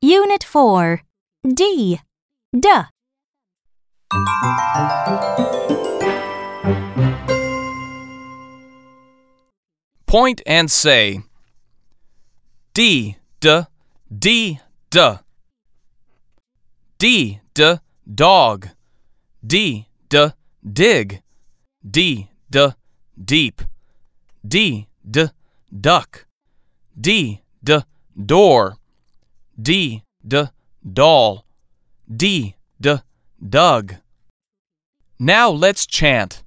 Unit 4 D. Duh. Point and say D, D, D, D. D, D, dog. D, D, dig. D, D, deep. D, D, duck. D, D, door. D, D, doll. D, D, dug. Now let's chant.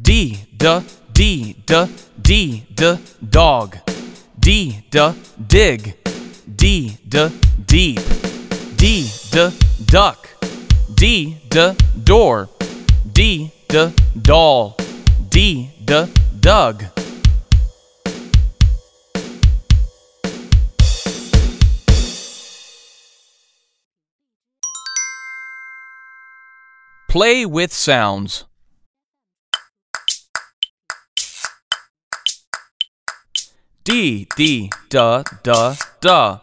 D, D, D, D, D, D, dog. D, D, dig. D, D, deep. D, D, duck. D, D, door. D, D, doll. D, D, dug. Play with sounds. D, D, da, da, da.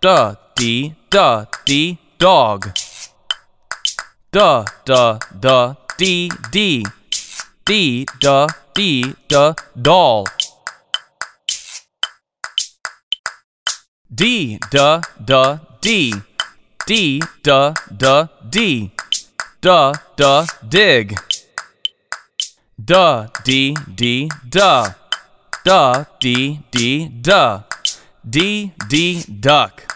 Da, D, da, D, dog. Da, da, da, D, D. D, da, D, da, doll. D, da, da, D. D, da, da, D. Da, da, dig. Da, D, D, da. Da, D, D, da. D, D, duck.